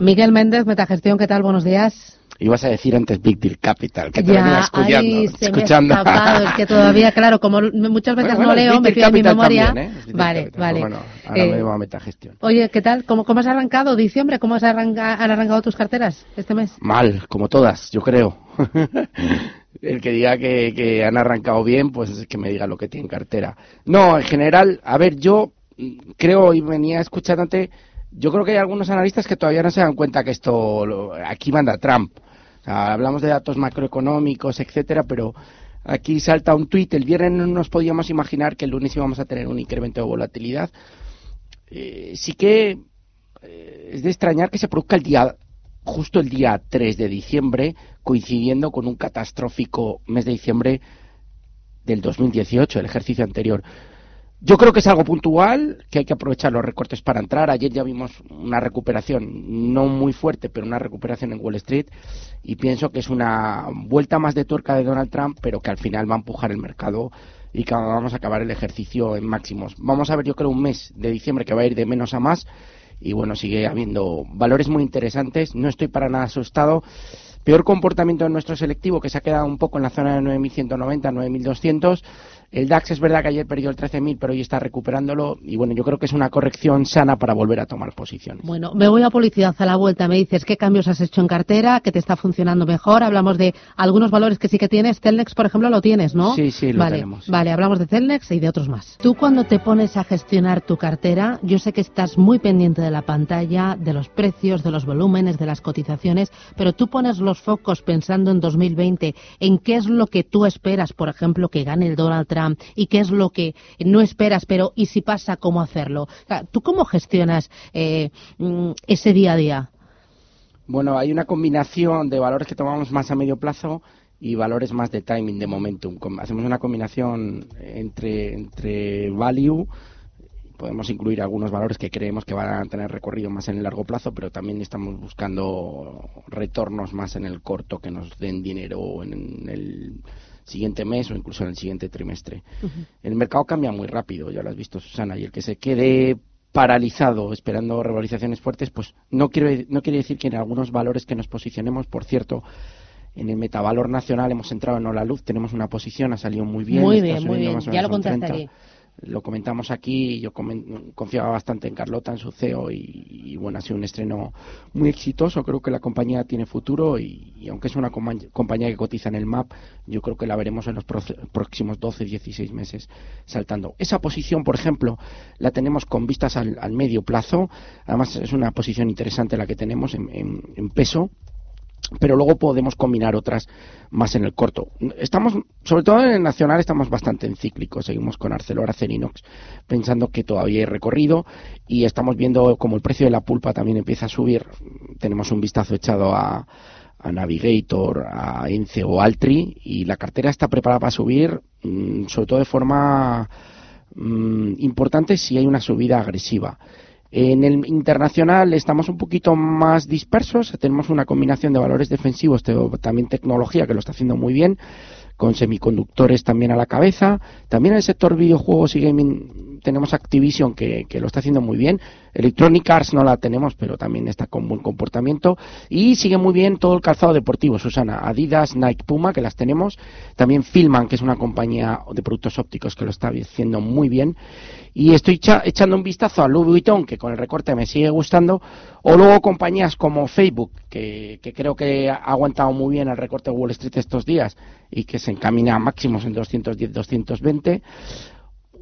Miguel Méndez, Metagestión, ¿qué tal? Buenos días. Ibas a decir antes Big Deal Capital, que te ya, venía escuchando. se escuchando. me escapado, es que todavía, claro, como muchas veces Bueno, bueno, no leo, me en mi memoria. también, ¿eh? Vale, Capital, vale. pero Bueno, ahora Eh, me debo a metagestión. Oye, ¿qué tal? ¿Cómo, ¿Cómo has arrancado diciembre? ¿Cómo has arranca- han arrancado tus carteras este mes? Mal, como todas, yo creo. El que diga que, que han arrancado bien, pues es que me diga lo que tiene en cartera. No, en general, a ver, yo mm, creo y venía escuchándote, yo creo que hay algunos analistas que todavía no se dan cuenta que esto, lo- aquí manda Trump. Hablamos de datos macroeconómicos, etcétera, pero aquí salta un tuit. El viernes no nos podíamos imaginar que el lunes íbamos a tener un incremento de volatilidad. Eh, sí que eh, es de extrañar que se produzca el día justo el día 3 de diciembre, coincidiendo con un catastrófico mes de diciembre del 2018, el ejercicio anterior. Yo creo que es algo puntual, que hay que aprovechar los recortes para entrar. Ayer ya vimos una recuperación, no muy fuerte, pero una recuperación en Wall Street. Y pienso que es una vuelta más de tuerca de Donald Trump, pero que al final va a empujar el mercado y que vamos a acabar el ejercicio en máximos. Vamos a ver, yo creo, un mes de diciembre que va a ir de menos a más. Y bueno, sigue habiendo valores muy interesantes. No estoy para nada asustado. Peor comportamiento en nuestro selectivo, que se ha quedado un poco en la zona de 9.190, 9.200. El DAX es verdad que ayer perdió el 13.000, pero hoy está recuperándolo. Y bueno, yo creo que es una corrección sana para volver a tomar posiciones. Bueno, me voy a publicidad a la vuelta. Me dices qué cambios has hecho en cartera, qué te está funcionando mejor. Hablamos de algunos valores que sí que tienes. Telnex, por ejemplo, lo tienes, ¿no? Sí, sí, lo vale, tenemos, sí. Vale, hablamos de Telnex y de otros más. Tú cuando te pones a gestionar tu cartera, yo sé que estás muy pendiente de la pantalla, de los precios, de los volúmenes, de las cotizaciones, pero tú pones los focos pensando en 2020, en qué es lo que tú esperas, por ejemplo, que gane el Donald Trump y qué es lo que no esperas, pero y si pasa, cómo hacerlo. O ¿Tú cómo gestionas eh, mm, ese día a día? Bueno, hay una combinación de valores que tomamos más a medio plazo y valores más de timing, de momentum. Hacemos una combinación entre, entre value, podemos incluir algunos valores que creemos que van a tener recorrido más en el largo plazo, pero también estamos buscando retornos más en el corto que nos den dinero en el siguiente mes o incluso en el siguiente trimestre. El mercado cambia muy rápido, ya lo has visto Susana, y el que se quede paralizado esperando revalorizaciones fuertes, pues no quiere, no quiere decir que en algunos valores que nos posicionemos, por cierto, en el metavalor nacional hemos entrado en Hola Luz, tenemos una posición, ha salido muy bien. muy bien, muy bien. Ya lo contaste 30. Lo comentamos aquí, yo confiaba bastante en Carlota, en su CEO, y, bueno, ha sido un estreno muy exitoso. Creo que la compañía tiene futuro y, aunque es una compañía que cotiza en el MAP, yo creo que la veremos en los próximos 12, 16 meses saltando. Esa posición, por ejemplo, la tenemos con vistas al, al medio plazo. Además, es una posición interesante la que tenemos en- en- en peso pero luego podemos combinar otras más en el corto. Estamos, sobre todo en el nacional, estamos bastante en cíclico. Seguimos con Arcelor, Acerinox, pensando que todavía hay recorrido y estamos viendo como el precio de la pulpa también empieza a subir. Tenemos un vistazo echado a, a Navigator, a Ence o Altri y la cartera está preparada para subir, mm, sobre todo de forma mm, importante si hay una subida agresiva. En el internacional estamos un poquito más dispersos, tenemos una combinación de valores defensivos, también tecnología que lo está haciendo muy bien, con semiconductores también a la cabeza. También el sector videojuegos y gaming tenemos Activision que, que lo está haciendo muy bien. Electronic Arts no la tenemos, pero también está con buen comportamiento. Y sigue muy bien todo el calzado deportivo, Susana. Adidas, Nike, Puma, que las tenemos. También Filman, que es una compañía de productos ópticos que lo está haciendo muy bien. Y estoy echa- echando un vistazo a Louis Vuitton, que con el recorte me sigue gustando. O luego compañías como Facebook, que, que creo que ha aguantado muy bien el recorte de Wall Street estos días y que se encamina a máximos en 210, 220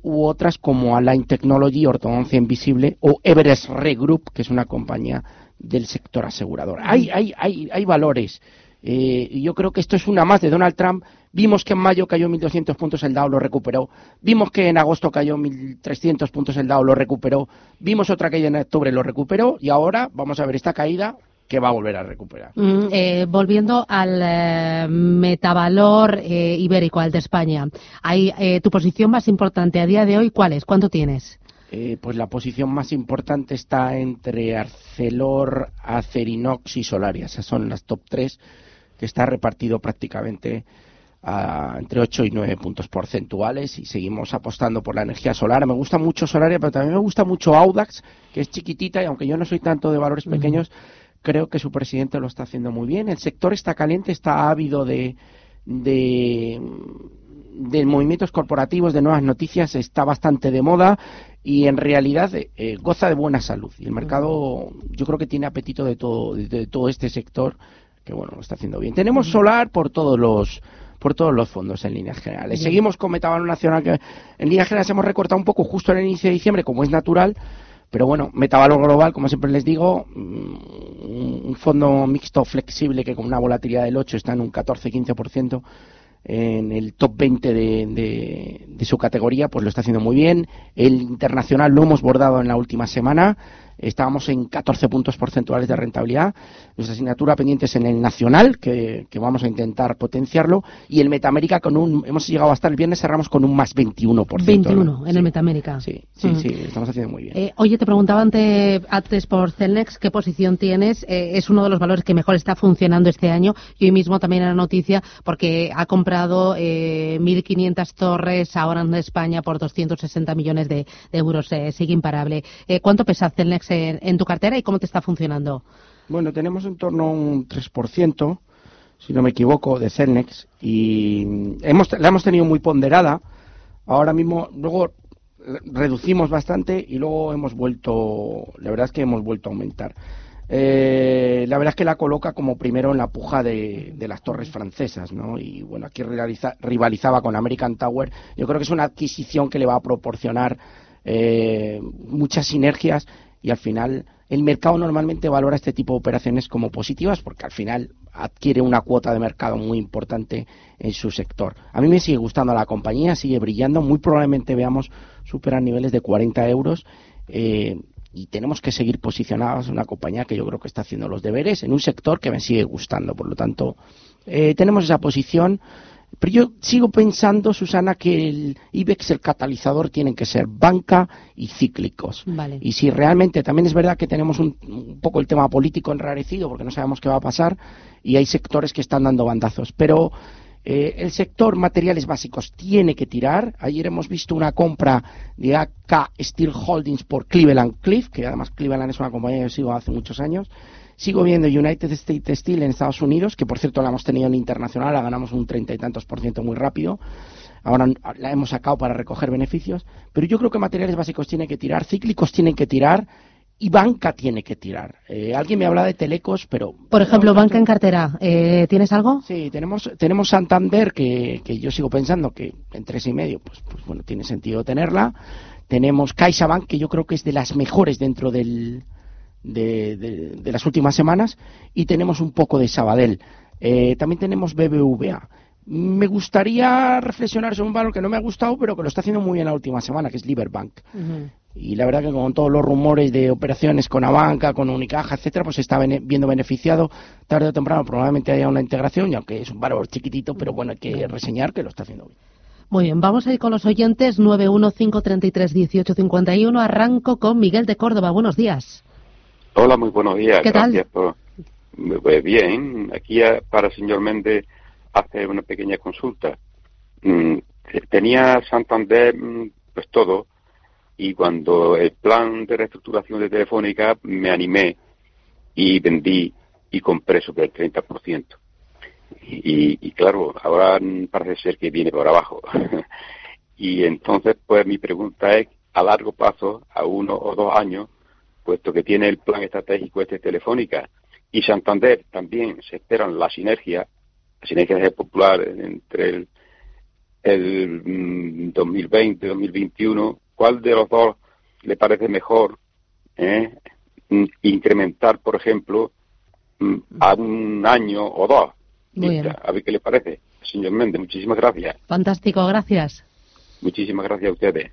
u otras como Align Technology, Ortodoncia Invisible o Everest Re Group, que es una compañía del sector asegurador. Hay, hay, hay, hay valores. Eh, y yo creo que esto es una más de Donald Trump. Vimos que en mayo cayó 1.200 puntos el Dow, lo recuperó. Vimos que en agosto cayó 1.300 puntos el Dow, lo recuperó. Vimos otra caída en octubre, lo recuperó. Y ahora vamos a ver esta caída que va a volver a recuperar. Mm, eh, volviendo al eh, metavalor eh, ibérico, al de España, hay, eh, tu posición más importante a día de hoy, ¿cuál es? ¿Cuánto tienes? Eh, pues la posición más importante está entre Arcelor, Acerinox y Solaria. Esas son las top tres que está repartido prácticamente a entre 8 y 9 puntos porcentuales y seguimos apostando por la energía solar. Me gusta mucho Solaria, pero también me gusta mucho Audax, que es chiquitita y aunque yo no soy tanto de valores pequeños, creo que su presidente lo está haciendo muy bien. El sector está caliente, está ávido de, de, movimientos corporativos, de nuevas noticias, está bastante de moda y en realidad eh, goza de buena salud. Y el mercado yo creo que tiene apetito de todo, de, todo este sector que bueno, lo está haciendo bien. Tenemos solar por todos los por todos los fondos en líneas generales. Seguimos con Metavalor Nacional, que en líneas generales hemos recortado un poco justo en el inicio de diciembre, como es natural, pero bueno, Metavalor Global, como siempre les digo, mm, un fondo mixto flexible que con una volatilidad del 8 está en un 14-15% en el top 20 de, de, su categoría, pues lo está haciendo muy bien. El internacional lo hemos bordado en la última semana estábamos en 14 puntos porcentuales de rentabilidad. Nuestra asignatura pendiente es en el nacional, que, vamos a intentar potenciarlo, y el Metamérica con un, hemos llegado hasta el viernes, cerramos con un más 21%. 21 en el Metamérica. Sí, sí, sí, estamos haciendo muy bien. Eh, oye, te preguntaba antes, antes por Celnex, ¿qué posición tienes? Eh, es uno de los valores que mejor está funcionando este año, y hoy mismo también en la noticia, porque ha comprado eh, 1.500 torres ahora en España por 260 millones de, euros, eh, sigue imparable. ¿Cuánto pesa Celnex en, tu cartera y cómo te está funcionando? Bueno, tenemos en torno a un 3%, si no me equivoco, de Celnex y hemos, la hemos tenido muy ponderada. Ahora mismo, luego reducimos bastante y luego hemos vuelto, la verdad es que hemos vuelto a aumentar. Eh, la verdad es que la coloca como primero en la puja de, las torres francesas, ¿no? Y bueno, aquí rivalizaba con American Tower. Yo creo que es una adquisición que le va a proporcionar eh, muchas sinergias y al final el mercado normalmente valora este tipo de operaciones como positivas porque al final adquiere una cuota de mercado muy importante en su sector. A mí me sigue gustando la compañía, sigue brillando, muy probablemente veamos superar niveles de 40 euros. Eh, y tenemos que seguir posicionados en una compañía que yo creo que está haciendo los deberes en un sector que me sigue gustando. Por lo tanto, eh, tenemos esa posición. Pero yo sigo pensando, Susana, que el IBEX, el catalizador, tienen que ser banca y cíclicos. Y si realmente también es verdad que tenemos un, poco el tema político enrarecido, porque no sabemos qué va a pasar, y hay sectores que están dando bandazos. Pero eh, el sector materiales básicos tiene que tirar. Ayer hemos visto una compra de AK Steel Holdings por Cleveland Cliff, que además Cleveland es una compañía que yo sigo hace muchos años. Sigo viendo United States Steel en Estados Unidos, que por cierto la hemos tenido en internacional, la ganamos un treinta y tantos por ciento muy rápido. Ahora la hemos sacado para recoger beneficios. Pero yo creo que materiales básicos tienen que tirar, cíclicos tienen que tirar y banca tiene que tirar. Eh, alguien me habla de telecos, pero... Por ejemplo, banca en cartera, eh, ¿tienes algo? Sí, tenemos, tenemos Santander, que, que yo sigo pensando que en tres y medio, pues, pues bueno, tiene sentido tenerla. Tenemos CaixaBank, que yo creo que es de las mejores dentro del, de, las últimas semanas y tenemos un poco de Sabadell. Eh, también tenemos BBVA. Me gustaría reflexionar sobre un valor que no me ha gustado, pero que lo está haciendo muy bien la última semana, que es Liberbank. Y la verdad que con todos los rumores de operaciones con Abanca, con Unicaja, etcétera, pues se está viendo beneficiado. Tarde o temprano probablemente haya una integración, y aunque es un valor chiquitito, pero bueno, hay que reseñar que lo está haciendo bien. Muy bien, vamos a ir con los oyentes 915331851. Arranco con Miguel de Córdoba. Buenos días. Hola, muy buenos días. ¿Qué Gracias Por... Pues bien, aquí para el señor Méndez hace una pequeña consulta. Mm, tenía Santander mm, pues todo y cuando el plan de reestructuración de Telefónica me animé y vendí y compré sobre el 30%. Y, y claro, ahora parece ser que viene por abajo. y entonces, pues mi pregunta es, a largo plazo, a uno o dos años, puesto que tiene el plan estratégico este Telefónica y Santander también se esperan la sinergia, la sinergia popular entre el, el 2020 mm, 2021, ¿cuál de los dos le parece mejor eh, mm, incrementar, por ejemplo, mm, a un año o dos? A ver qué le parece, señor Méndez. Muchísimas gracias. Fantástico, gracias. Muchísimas gracias a ustedes.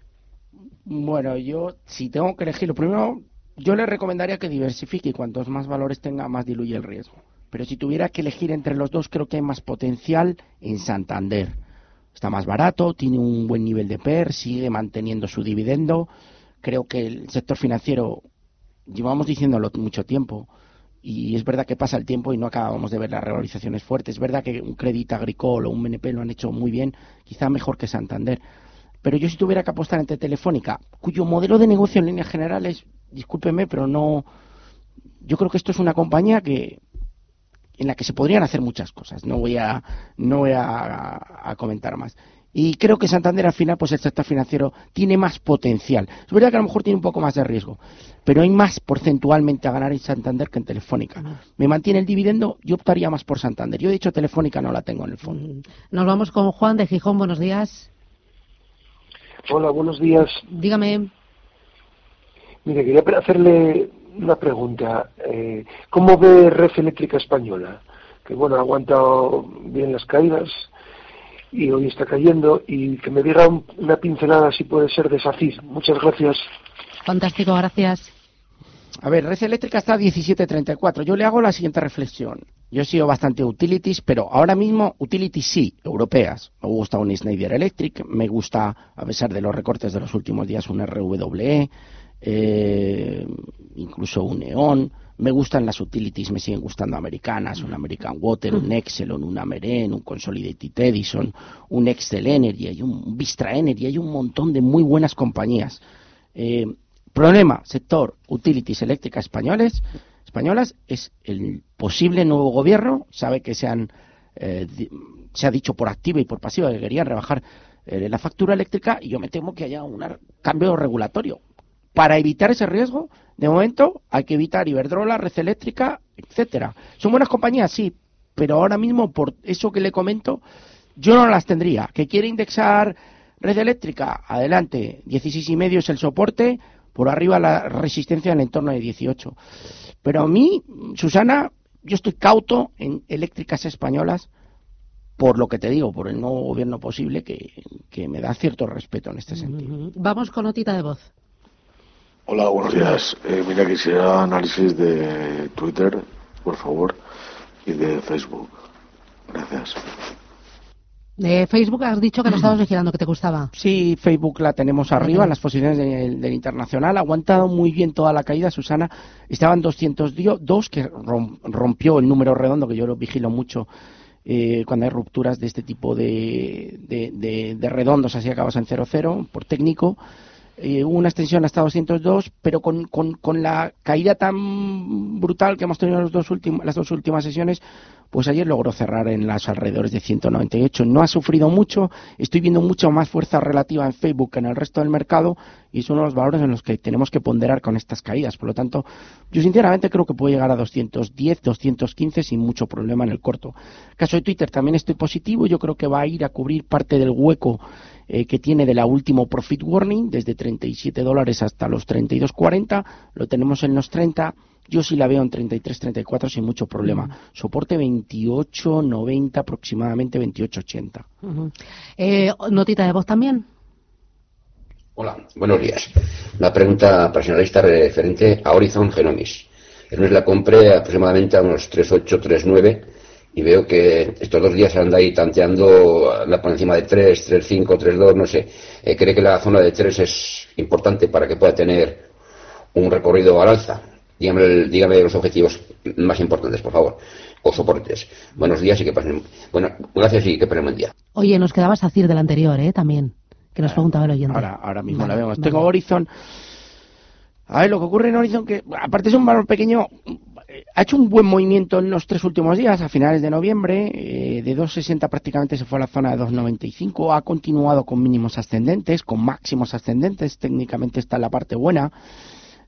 Bueno, yo si tengo que elegir, lo primero yo le recomendaría que diversifique y cuantos más valores tenga, más diluye el riesgo. Pero si tuviera que elegir entre los dos, creo que hay más potencial en Santander. Está más barato, tiene un buen nivel de PER, sigue manteniendo su dividendo. Creo que el sector financiero, llevamos diciéndolo mucho tiempo, y es verdad que pasa el tiempo y no acabamos de ver las revalorizaciones fuertes. Es verdad que un crédito agricolo o un BNP lo han hecho muy bien, quizá mejor que Santander. Pero yo si tuviera que apostar entre Telefónica, cuyo modelo de negocio en líneas generales discúlpeme, pero no, yo creo que esto es una compañía que en la que se podrían hacer muchas cosas. No voy a, no voy a, comentar más. Y creo que Santander al final, pues el sector financiero tiene más potencial. Es verdad que a lo mejor tiene un poco más de riesgo, pero hay más porcentualmente a ganar en Santander que en Telefónica. Me mantiene el dividendo, yo optaría más por Santander. Yo he dicho Telefónica no la tengo en el fondo. Nos vamos con Juan de Gijón. Buenos días. Hola, buenos días. Dígame. Mire, quería hacerle una pregunta. Eh, ¿Cómo ve Red Eléctrica Española? Que bueno, ha aguantado bien las caídas y hoy está cayendo. Y que me diga una pincelada si puede ser de SACIR. Muchas gracias. Fantástico, gracias. A ver, Red Eléctrica está a 17.34. Yo le hago la siguiente reflexión. Yo he sido bastante utilities, pero ahora mismo utilities sí, europeas. Me gusta un Schneider Electric, me gusta, a pesar de los recortes de los últimos días, un RWE, eh, incluso un Neon. Me gustan las utilities, me siguen gustando americanas, un American Water, un Exelon, un Ameren, un Consolidated Edison, un Excel Energy, un Vistra Energy, hay un montón de muy buenas compañías. Eh, problema, sector utilities eléctricas españoles, españolas, es el posible nuevo gobierno, sabe que se han eh, se ha dicho por activa y por pasiva que querían rebajar la factura eléctrica y yo me temo que haya un cambio regulatorio para evitar ese riesgo, de momento hay que evitar Iberdrola, Red Eléctrica, etcétera. Son buenas compañías, sí, pero ahora mismo por eso que le comento, yo no las tendría. Que quiere indexar Red Eléctrica, adelante, 16 y medio es el soporte, por arriba la resistencia en el entorno de 18. Pero a mí, Susana, yo estoy cauto en eléctricas españolas por lo que te digo, por el nuevo gobierno posible que, que me da cierto respeto en este sentido. Vamos con notita de voz. Hola, buenos días. Eh, mira, quisiera análisis de Twitter, por favor, y de Facebook. Gracias. De Facebook has dicho que lo estabas vigilando, que te gustaba. Sí, Facebook la tenemos arriba, en las posiciones del, internacional. Ha aguantado muy bien toda la caída, Susana. Estaban 202, que rompió el número redondo, que yo lo vigilo mucho eh, cuando hay rupturas de este tipo de, de, de redondos, así acabas en 0,0 por técnico eh, hubo una extensión hasta 202, pero con, con, con, la caída tan brutal que hemos tenido en los dos las dos últimas sesiones, pues ayer logró cerrar en las alrededores de 198. No ha sufrido mucho, estoy viendo mucha más fuerza relativa en Facebook que en el resto del mercado y es uno de los valores en los que tenemos que ponderar con estas caídas. Por lo tanto, yo sinceramente creo que puede llegar a 210, 215 sin mucho problema en el corto. caso de Twitter también estoy positivo, yo creo que va a ir a cubrir parte del hueco eh, que tiene de la último profit warning, desde 37 dólares hasta los 32.40, lo tenemos en los 30. Yo sí la veo en 33, 34 sin mucho problema. Soporte 28, 90, aproximadamente 28, 80. Eh, notita de voz también. Hola, buenos días. Una pregunta personalista referente a Horizon Genomics. El mes la compré aproximadamente a unos 38, 39 y veo que estos dos días anda ahí tanteando la por encima de 3, 3, 5, 3, 2, no sé. Eh, ¿Cree que la zona de 3 es importante para que pueda tener un recorrido al alza? Dígame, dígame los objetivos más importantes, por favor, o soportes. Buenos días y que pasen. Bueno, gracias y que pasen buen día. Oye, nos quedabas a decir del anterior, ¿eh? También, que nos ah, preguntaba el oyente. Ahora, ahora mismo la vemos. Tengo Horizon. A ver, lo que ocurre en Horizon, que aparte es un valor pequeño, ha hecho un buen movimiento en los tres últimos días, a finales de noviembre, eh, de 2,60 prácticamente se fue a la zona de 2,95, ha continuado con mínimos ascendentes, con máximos ascendentes, técnicamente está en la parte buena.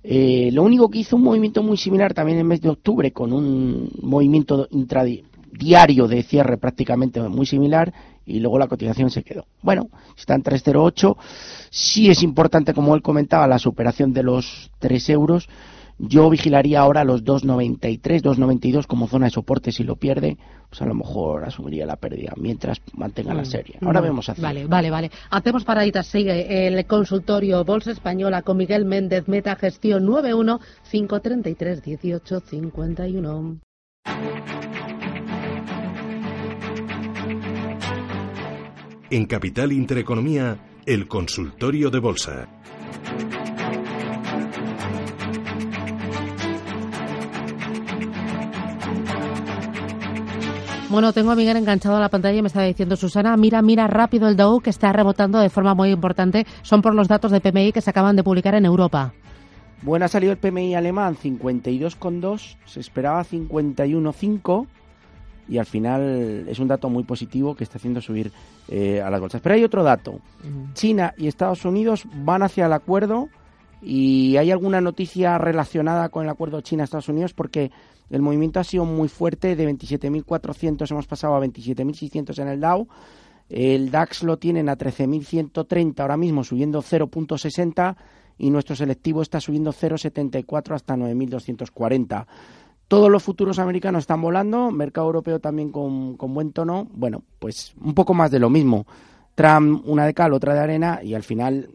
Eh, lo único que hizo un movimiento muy similar también en el mes de octubre, con un movimiento intradiario de cierre prácticamente muy similar, y luego la cotización se quedó. Bueno, está en 3,08, sí es importante, como él comentaba, la superación de los 3 euros, yo vigilaría ahora los 2.93, 2.92 como zona de soporte. Si lo pierde, pues a lo mejor asumiría la pérdida mientras mantenga la mm, serie. Ahora vemos así. Vale, vale, vale. Hacemos paraditas. Sigue el consultorio Bolsa Española con Miguel Méndez, Meta Gestión 91 533 18 51. En Capital Intereconomía, el consultorio de Bolsa. Bueno, tengo a Miguel enganchado a la pantalla y me está diciendo Susana, mira, mira rápido el Dow que está rebotando de forma muy importante. Son por los datos de PMI que se acaban de publicar en Europa. Bueno, ha salido el PMI alemán 52,2, se esperaba 51,5 y al final es un dato muy positivo que está haciendo subir eh, a las bolsas. Pero hay otro dato. China y Estados Unidos van hacia el acuerdo y hay alguna noticia relacionada con el acuerdo China-Estados Unidos porque el movimiento ha sido muy fuerte, de 27.400 hemos pasado a 27.600 en el Dow. El DAX lo tienen a 13.130 ahora mismo, subiendo 0.60 y nuestro selectivo está subiendo 0,74 hasta 9.240. Todos los futuros americanos están volando, mercado europeo también con, buen tono. Bueno, pues un poco más de lo mismo. Trump una de cal, otra de arena y al final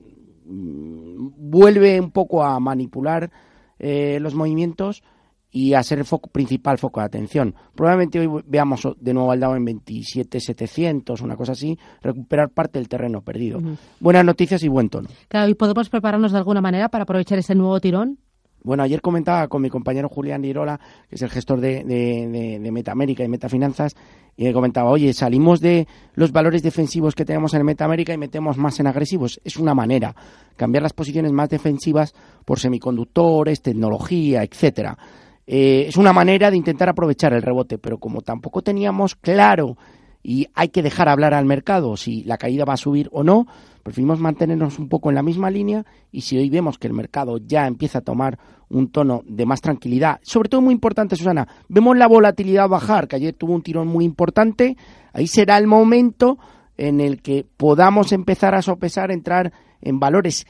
mm, vuelve un poco a manipular eh, los movimientos y a ser el foco, principal foco de atención. Probablemente hoy veamos de nuevo al Dow en 27.700, una cosa así, recuperar parte del terreno perdido. Buenas noticias y buen tono. Claro, ¿y podemos prepararnos de alguna manera para aprovechar ese nuevo tirón? Bueno, ayer comentaba con mi compañero Julián Irola, que es el gestor de, de, de, Metamérica y Metafinanzas, y le comentaba, oye, salimos de los valores defensivos que tenemos en Metamérica y metemos más en agresivos. Es una manera, cambiar las posiciones más defensivas por semiconductores, tecnología, etcétera. Eh, es una manera de intentar aprovechar el rebote, pero como tampoco teníamos claro y hay que dejar hablar al mercado si la caída va a subir o no, preferimos mantenernos un poco en la misma línea y si hoy vemos que el mercado ya empieza a tomar un tono de más tranquilidad, sobre todo muy importante, Susana, vemos la volatilidad bajar, que ayer tuvo un tirón muy importante, ahí será el momento en el que podamos empezar a sopesar, entrar en valores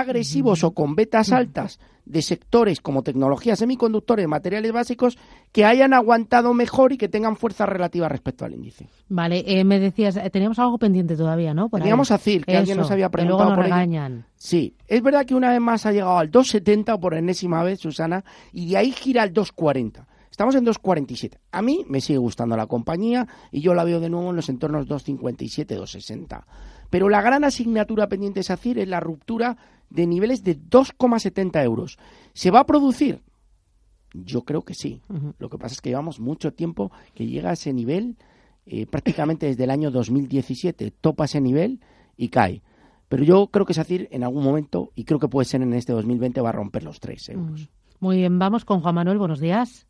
agresivos o con betas altas de sectores como tecnología, semiconductores, materiales básicos, que hayan aguantado mejor y que tengan fuerza relativa respecto al índice. Vale, eh, me decías, eh, teníamos algo pendiente todavía, ¿no? teníamos a CIR, que alguien nos había preguntado luego nos Sí, es verdad que una vez más ha llegado al 2,70 por enésima vez, Susana, y de ahí gira al 2,40. Estamos en 2,47. A mí me sigue gustando la compañía y yo la veo de nuevo en los entornos 2,57, 2,60. Pero la gran asignatura pendiente de SACIR es la ruptura de niveles de 2,70 euros. ¿Se va a producir? Yo creo que sí. Lo que pasa es que llevamos mucho tiempo que llega a ese nivel, eh, prácticamente desde el año 2017, topa ese nivel y cae. Pero yo creo que SACIR en algún momento, y creo que puede ser en este 2020, va a romper los 3 euros. Muy bien, vamos con Juan Manuel, buenos días.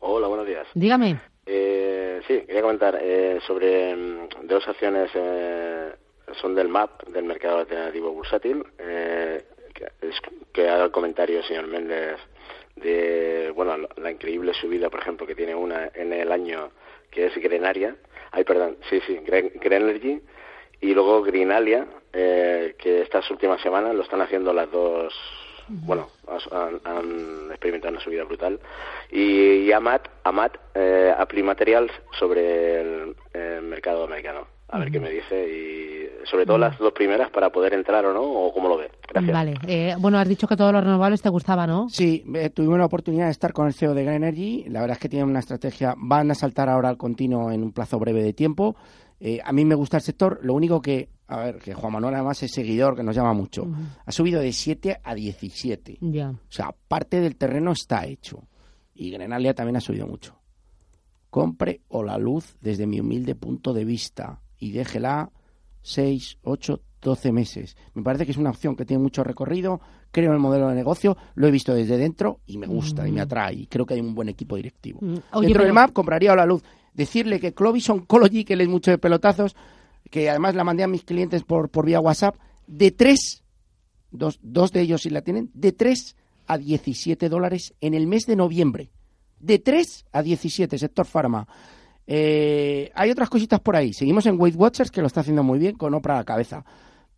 Hola, buenos días. Dígame. Eh, sí, quería comentar eh, sobre mm, dos acciones eh, son del MAP, del mercado alternativo bursátil, eh, que, que haga el comentario, señor Méndez, de bueno la increíble subida, por ejemplo, que tiene una en el año que es Grenaria, ay, perdón, sí, sí, Grenergy, y luego Greenalia, eh, que estas últimas semanas lo están haciendo las dos, bueno, han, experimentado una subida brutal, y, Amat, Amat eh, Materials sobre el mercado americano a ver qué me dice y sobre todo las dos primeras para poder entrar o no o cómo lo ve. Gracias. Vale. Eh, bueno, has dicho que todos los renovables te gustaba, ¿no? Sí, eh, tuvimos la oportunidad de estar con el CEO de Green Energy. La verdad es que tienen una estrategia, van a saltar ahora al continuo en un plazo breve de tiempo. Eh, a mí me gusta el sector, lo único que, a ver, que Juan Manuel además es seguidor, que nos llama mucho, ha subido de 7 a 17. Ya. O sea, parte del terreno está hecho. Y Grenalia también ha subido mucho. Compre o la luz desde mi humilde punto de vista y déjela 6, 8, 12 meses. Me parece que es una opción que tiene mucho recorrido, creo en el modelo de negocio, lo he visto desde dentro y me gusta y me mm. atrae y creo que hay un buen equipo directivo. Mm. dentro del MAP compraría a la luz. Decirle que Clovis Oncology, que le es mucho de pelotazos, que además la mandé a mis clientes por, por vía WhatsApp, de 3, dos, dos de ellos si la tienen, de 3 a 17 dólares en el mes de noviembre. De 3 a 17, sector farma. Eh, hay otras cositas por ahí. Seguimos en Weight Watchers, que lo está haciendo muy bien, con Oprah a la cabeza.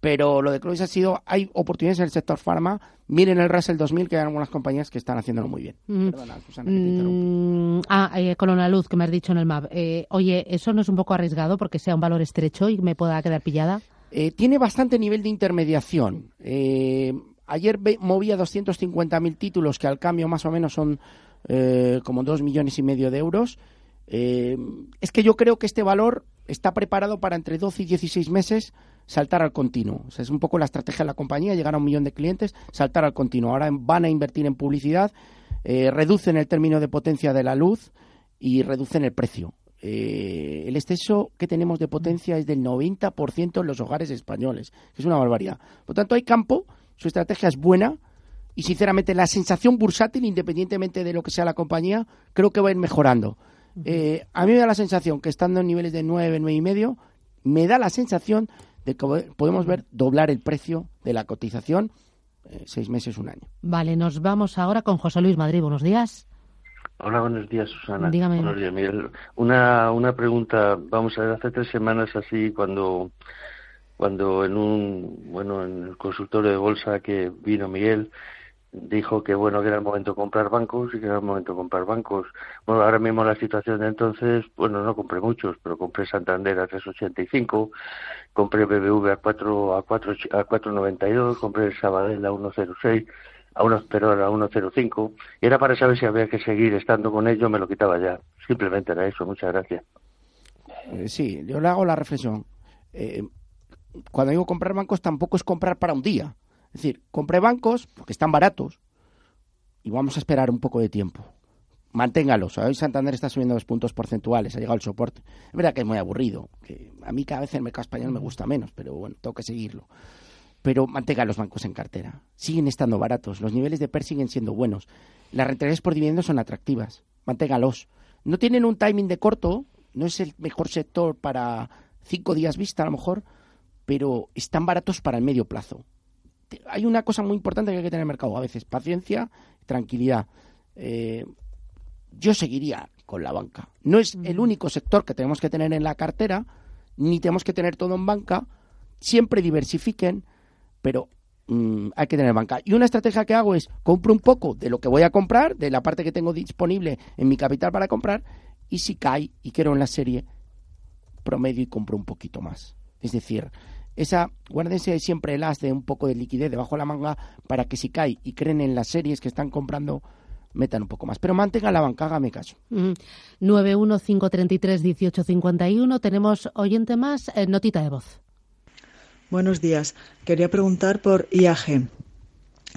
Pero lo de Clovis ha sido, hay oportunidades en el sector farma. Miren el Russell 2000, que hay algunas compañías que están haciéndolo muy bien. Mm. Perdona, Susana, mm, Ah, eh, con luz que me has dicho en el map. Eh, oye, ¿eso no es un poco arriesgado porque sea un valor estrecho y me pueda quedar pillada? Eh, tiene bastante nivel de intermediación. ayer movía 250.000 títulos, que al cambio más o menos son como 2 millones y medio de euros eh, es que yo creo que este valor está preparado para entre 12 y 16 meses saltar al continuo. O sea, es un poco la estrategia de la compañía, llegar a un millón de clientes, saltar al continuo. Ahora van a invertir en publicidad, eh, reducen el término de potencia de la luz y reducen el precio. Eh, el exceso que tenemos de potencia es del 90% en los hogares españoles, que es una barbaridad. Por tanto, hay campo, su estrategia es buena y sinceramente la sensación bursátil, independientemente de lo que sea la compañía, creo que va a ir mejorando. Eh, a mí me da la sensación que estando en niveles de 9, 9 y medio, me da la sensación de que podemos ver doblar el precio de la cotización eh, seis meses, un año. Vale, nos vamos ahora con José Luis Madrid. Buenos días. Hola, buenos días, Susana. Dígame. Buenos días, Miguel. Una, una pregunta. Vamos a ver, hace tres semanas así, cuando, cuando en un, bueno, en el consultorio de bolsa que vino Miguel, dijo que bueno que era el momento de comprar bancos y que era el momento de comprar bancos. Bueno, ahora mismo la situación de entonces, bueno, no compré muchos, pero compré Santander a 3.85, compré BBV a 4 a 4 a 4.92, compré Sabadell a 1.06, a 1 pero a 1.05 y era para saber si había que seguir estando con ello, me lo quitaba ya. Simplemente era eso. Muchas gracias. Eh, sí, yo le hago la reflexión. Eh, cuando digo comprar bancos tampoco es comprar para un día es decir, compré bancos porque están baratos y vamos a esperar un poco de tiempo. Manténgalos. Hoy Santander está subiendo dos puntos porcentuales, ha llegado el soporte. Es verdad que es muy aburrido, que a mí cada vez el mercado español me gusta menos, pero bueno, tengo que seguirlo. Pero mantenga los bancos en cartera. Siguen estando baratos, los niveles de PER siguen siendo buenos. Las rentabilidades por dividendos son atractivas. Manténgalos. No tienen un timing de corto, no es el mejor sector para cinco días vista a lo mejor, pero están baratos para el medio plazo hay una cosa muy importante que hay que tener en el mercado a veces, paciencia, tranquilidad. Eh, yo seguiría con la banca. No es el único sector que tenemos que tener en la cartera, ni tenemos que tener todo en banca. Siempre diversifiquen, pero mm, hay que tener banca. Y una estrategia que hago es compro un poco de lo que voy a comprar, de la parte que tengo disponible en mi capital para comprar, y si cae y quiero en la serie, promedio y compro un poquito más. Es decir, esa, guárdense siempre el as de un poco de liquidez debajo de la manga para que si cae y creen en las series que están comprando, metan un poco más. Pero mantengan la banca, hágame caso. Mm. 915331851. Tenemos oyente más, eh, notita de voz. Buenos días. Quería preguntar por IAG.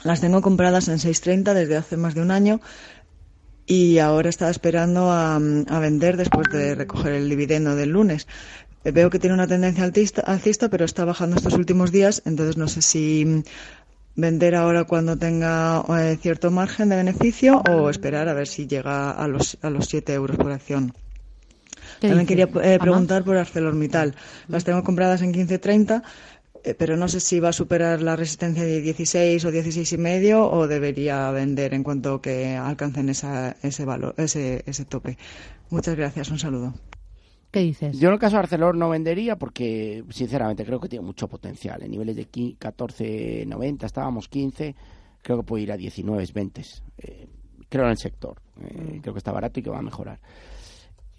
Las tengo compradas en 6.30 desde hace más de un año y ahora estaba esperando a, a, vender después de recoger el dividendo del lunes. Veo que tiene una tendencia alcista, pero está bajando estos últimos días, entonces no sé si vender ahora cuando tenga eh, cierto margen de beneficio o esperar a ver si llega a los, a los 7 euros por acción. También quería eh, preguntar por ArcelorMittal. Las tengo compradas en 15.30, eh, pero no sé si va a superar la resistencia de 16 o 16 y medio o debería vender en cuanto que alcancen ese valor, ese, ese tope. Muchas gracias. Un saludo. ¿Qué dices? Yo en el caso de Arcelor no vendería porque, sinceramente, creo que tiene mucho potencial. En niveles de 14,90 estábamos 15, creo que puede ir a 19, 20. Eh, creo en el sector. Eh, mm. creo que está barato y que va a mejorar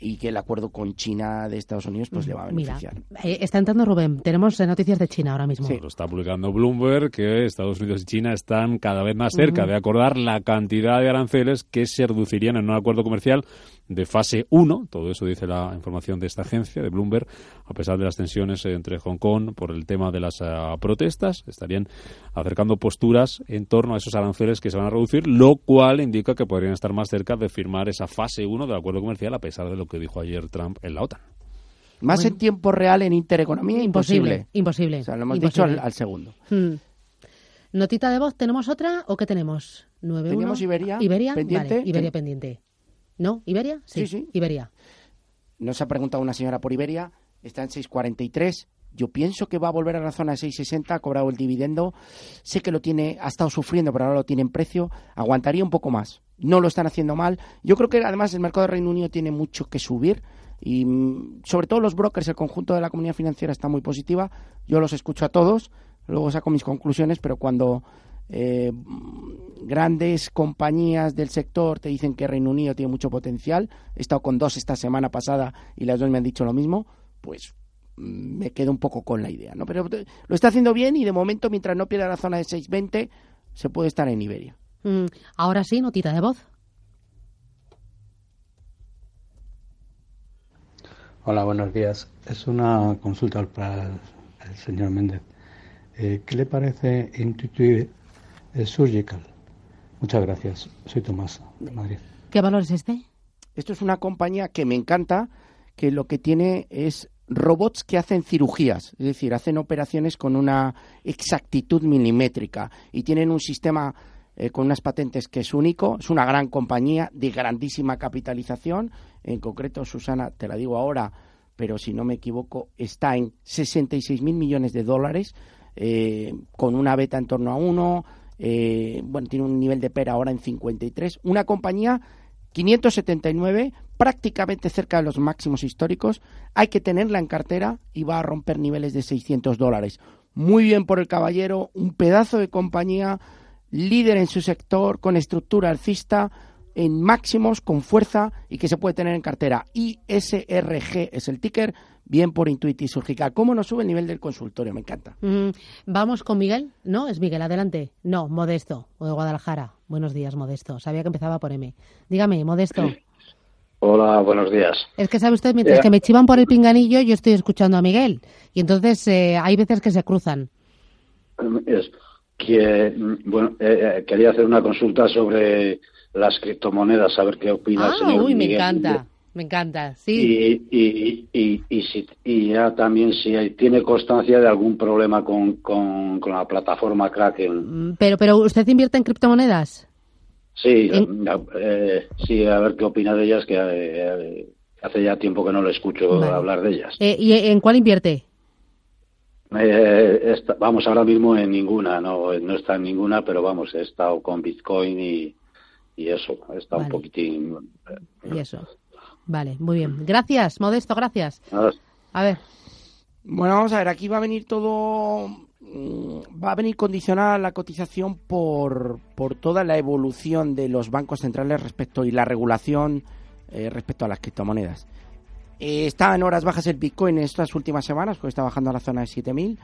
y que el acuerdo con China de Estados Unidos pues le va a beneficiar. Mira, eh, está entrando Rubén. Tenemos noticias de China ahora mismo. Sí. Lo está publicando Bloomberg que Estados Unidos y China están cada vez más cerca de acordar la cantidad de aranceles que se reducirían en un acuerdo comercial de fase 1, todo eso dice la información de esta agencia, de Bloomberg, a pesar de las tensiones entre Hong Kong por el tema de las uh, protestas, estarían acercando posturas en torno a esos aranceles que se van a reducir, lo cual indica que podrían estar más cerca de firmar esa fase 1 del acuerdo comercial, a pesar de lo que dijo ayer Trump en la OTAN. Más en tiempo real en intereconomía, imposible. Imposible. O sea, lo hemos dicho al, segundo. Hmm. Notita de voz, ¿tenemos otra o qué tenemos? Tenemos Iberia, Iberia pendiente. Iberia pendiente. ¿No? ¿Iberia? Sí, sí, Iberia. Nos ha preguntado una señora por Iberia, está en 6.43. Yo pienso que va a volver a la zona de 6.60, ha cobrado el dividendo. Sé que lo tiene, ha estado sufriendo, pero ahora lo tiene en precio. Aguantaría un poco más. No lo están haciendo mal. Yo creo que además el mercado de Reino Unido tiene mucho que subir y mm, sobre todo los brokers, el conjunto de la comunidad financiera está muy positiva. Yo los escucho a todos, luego saco mis conclusiones, pero cuando eh, grandes compañías del sector te dicen que Reino Unido tiene mucho potencial. He estado con dos esta semana pasada y las dos me han dicho lo mismo. Pues mm, me quedo un poco con la idea, ¿no? Pero lo está haciendo bien y de momento, mientras no pierda la zona de 6.20, se puede estar en Iberia. Mm, ahora sí, notita de voz. Hola, buenos días. Es una consulta para el, señor Méndez. Eh, ¿Qué le parece Intuitive Surgical. Muchas gracias. Soy Tomás, de Madrid. ¿Qué valor es este? Esto es una compañía que me encanta, que lo que tiene es robots que hacen cirugías, es decir, hacen operaciones con una exactitud milimétrica y tienen un sistema eh, con unas patentes que es único, es una gran compañía de grandísima capitalización, en concreto, Susana, te la digo ahora, pero si no me equivoco, está en 66 mil millones de dólares, eh, con una beta en torno a uno, eh, bueno, tiene un nivel de PER ahora en 53, una compañía 579, prácticamente cerca de los máximos históricos, hay que tenerla en cartera y va a romper niveles de 600 dólares. Muy bien por el caballero, un pedazo de compañía, líder en su sector, con estructura alcista, en máximos, con fuerza y que se puede tener en cartera. ISRG es el ticker, bien por Intuitive Surgical. ¿Cómo nos sube el nivel del consultorio? Me encanta. Mm, Vamos con Miguel. No, es Miguel, adelante. No, Modesto, o de Guadalajara. Buenos días, Modesto. Sabía que empezaba por M. Dígame, Modesto. Hola, buenos días. Es que sabe usted, mientras Eh. que me chivan por el pinganillo, yo estoy escuchando a Miguel. Y entonces eh, hay veces que se cruzan. Es que, mm, bueno, eh, eh, quería hacer una consulta sobre las criptomonedas, a ver qué opina Ah, señor uy, me encanta. Me encanta, sí. Y, y, y, y, si, y ya también si hay- tiene constancia de algún problema con, con, con la plataforma Kraken. Mm, Pero, pero ¿usted invierte en criptomonedas? Sí, eh, sí, a ver qué opina de ellas, que eh, hace ya tiempo que no le escucho Vale. hablar de ellas. Eh, ¿Y en cuál invierte? Eh, esta- vamos, ahora mismo en ninguna, no, no está en ninguna, pero vamos, he estado con Bitcoin y, y eso, estado Vale. un poquitín. Y eso. Vale, muy bien. Gracias, Modesto, gracias. A ver. Bueno, vamos a ver, aquí va a venir todo, mm, va a venir condicionada la cotización por, por toda la evolución de los bancos centrales respecto y la regulación eh, respecto a las criptomonedas. Eh, está en horas bajas el Bitcoin en estas últimas semanas, porque está bajando a la zona de 7000.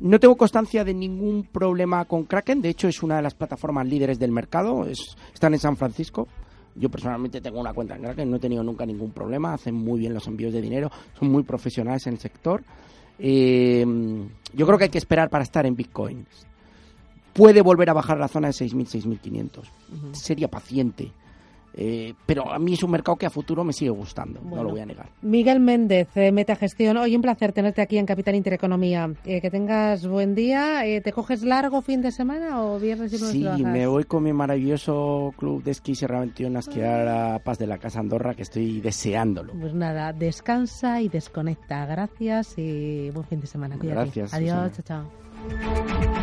No tengo constancia de ningún problema con Kraken, de hecho es una de las plataformas líderes del mercado, es- están en San Francisco. Yo personalmente tengo una cuenta en Kraken, no he tenido nunca ningún problema, hacen muy bien los envíos de dinero, son muy profesionales en el sector. Eh, yo creo que hay que esperar para estar en Bitcoin. Puede volver a bajar a la zona de 6.000, 6.500. Sería paciente. Eh, pero a mí es un mercado que a futuro me sigue gustando, no lo voy a negar. Miguel Méndez, eh, Metagestión. Oye, un placer tenerte aquí en Capital Intereconomía. Eh, que tengas buen día. Eh, ¿Te coges largo fin de semana o viernes y lunes Sí, trabajas? me voy con mi maravilloso club de esquí Sierra 21 a esquiar a Paz de la Casa Andorra, que estoy deseándolo. Pues nada, descansa y desconecta. Gracias y buen fin de semana. Cuídate. Gracias, Adiós, Susana. chao, chao.